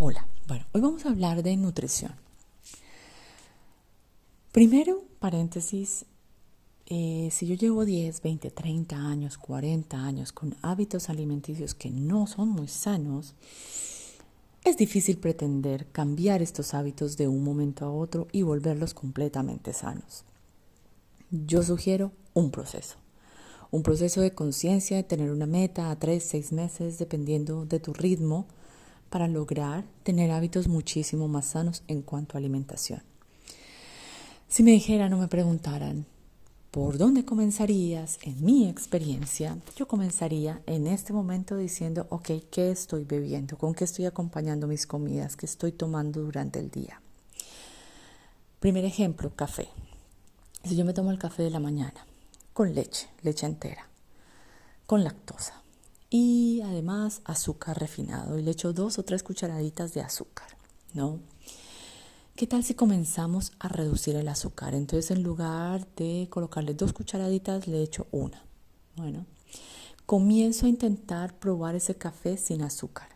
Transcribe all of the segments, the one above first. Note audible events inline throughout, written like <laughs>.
Hola, bueno, hoy vamos a hablar de nutrición. Primero, paréntesis, eh, si yo llevo 10, 20, 30 años, 40 años con hábitos alimenticios que no son muy sanos, es difícil pretender cambiar estos hábitos de un momento a otro y volverlos completamente sanos. Yo sugiero un proceso. Un proceso de conciencia, de tener una meta a 3, 6 meses, dependiendo de tu ritmo, para lograr tener hábitos muchísimo más sanos en cuanto a alimentación. Si me dijeran o me preguntaran, ¿por dónde comenzarías? En mi experiencia, yo comenzaría en este momento diciendo, ok, ¿qué estoy bebiendo? ¿Con qué estoy acompañando mis comidas? ¿Qué estoy tomando durante el día? Primer ejemplo, café. Si yo me tomo el café de la mañana, con leche, leche entera, con lactosa, y además azúcar refinado y le echo dos o tres cucharaditas de azúcar, ¿no? ¿Qué tal si comenzamos a reducir el azúcar? Entonces en lugar de colocarle dos cucharaditas le echo una. Bueno, comienzo a intentar probar ese café sin azúcar.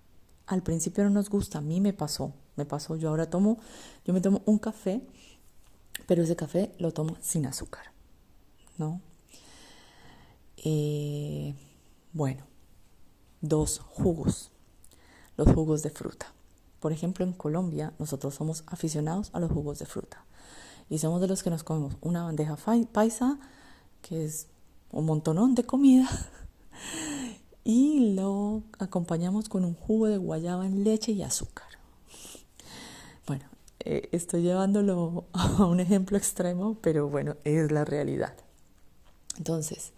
Al principio no nos gusta, a mí me pasó, me pasó, yo ahora tomo, yo me tomo un café, pero ese café lo tomo sin azúcar, ¿no? Eh, bueno, dos jugos, los jugos de fruta. Por ejemplo, en Colombia nosotros somos aficionados a los jugos de fruta y somos de los que nos comemos una bandeja paisa, que es un montonón de comida, <laughs> y lo acompañamos con un jugo de guayaba en leche y azúcar. Bueno, eh, estoy llevándolo <laughs> a un ejemplo extremo, pero bueno, es la realidad. Entonces,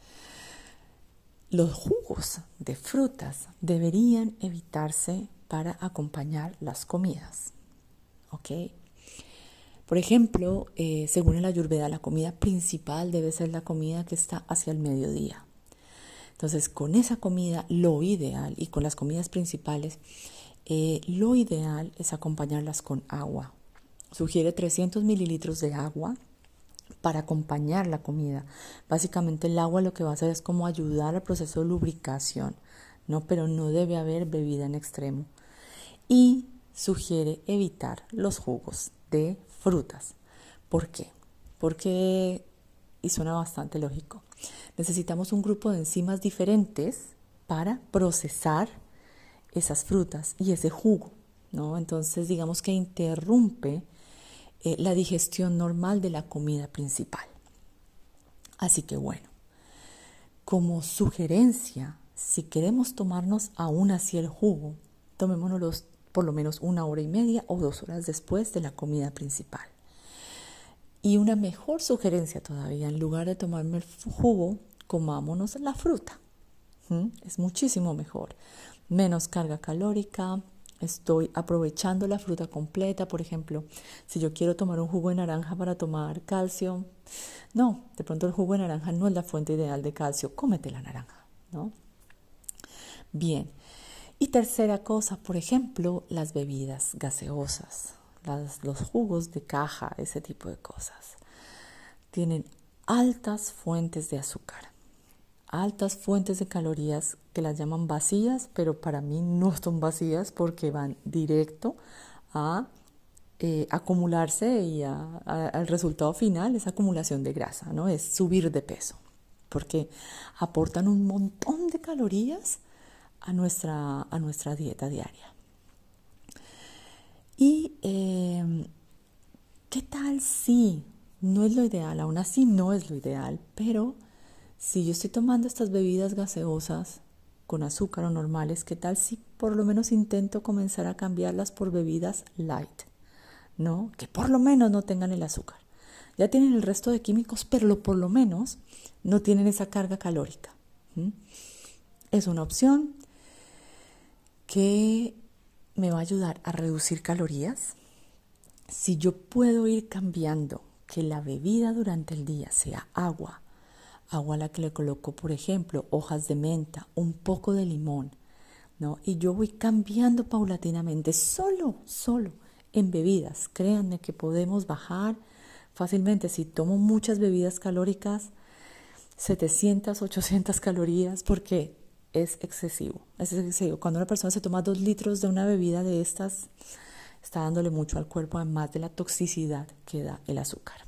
los jugos de frutas deberían evitarse para acompañar las comidas. ¿Ok? Por ejemplo, eh, según la Ayurveda, la comida principal debe ser la comida que está hacia el mediodía. Entonces, con esa comida, lo ideal, y con las comidas principales, eh, lo ideal es acompañarlas con agua. Sugiere 300 mililitros de agua para acompañar la comida. Básicamente el agua lo que va a hacer es como ayudar al proceso de lubricación, ¿no? Pero no debe haber bebida en extremo. Y sugiere evitar los jugos de frutas. ¿Por qué? Porque, y suena bastante lógico, necesitamos un grupo de enzimas diferentes para procesar esas frutas y ese jugo, ¿no? Entonces digamos que interrumpe eh, la digestión normal de la comida principal. Así que bueno, como sugerencia, si queremos tomarnos aún así el jugo, tomémonoslo por lo menos una hora y media o dos horas después de la comida principal. Y una mejor sugerencia todavía, en lugar de tomarme el jugo, comámonos la fruta. ¿Mm? Es muchísimo mejor. Menos carga calórica, estoy aprovechando la fruta completa, por ejemplo, si yo quiero tomar un jugo de naranja para tomar calcio, no, de pronto el jugo de naranja no es la fuente ideal de calcio, cómete la naranja, ¿no? Bien. Y tercera cosa, por ejemplo, las bebidas gaseosas, los jugos de caja, ese tipo de cosas. Tienen altas fuentes de azúcar altas fuentes de calorías que las llaman vacías, pero para mí no son vacías porque van directo a eh, acumularse y al resultado final es acumulación de grasa, ¿no? Es subir de peso, porque aportan un montón de calorías a nuestra, a nuestra dieta diaria. Y em, qué tal si no es lo ideal, aún así no es lo ideal, pero si yo estoy tomando estas bebidas gaseosas con azúcar o normales, ¿qué tal si por lo menos intento comenzar a cambiarlas por bebidas light? ¿No? Que por lo menos no tengan el azúcar. Ya tienen el resto de químicos, pero por lo menos no tienen esa carga calórica. Es una opción que me va a ayudar a reducir calorías. Si yo puedo ir cambiando que la bebida durante el día sea agua, agua a la que le coloco, por ejemplo, hojas de menta, un poco de limón, ¿no? Y yo voy cambiando paulatinamente, solo, solo en bebidas. Créanme que podemos bajar fácilmente. Si tomo muchas bebidas calóricas, 700, 800 calorías, porque es excesivo. Es excesivo. Cuando una persona se toma dos litros de una bebida de estas, está dándole mucho al cuerpo, además de la toxicidad que da el azúcar.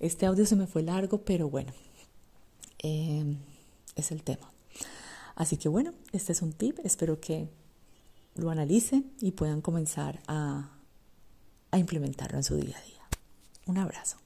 Este audio se me fue largo, pero bueno, eh, es el tema. Así que bueno, este es un tip. Espero que lo analicen y puedan comenzar a implementarlo en su día a día. Un abrazo.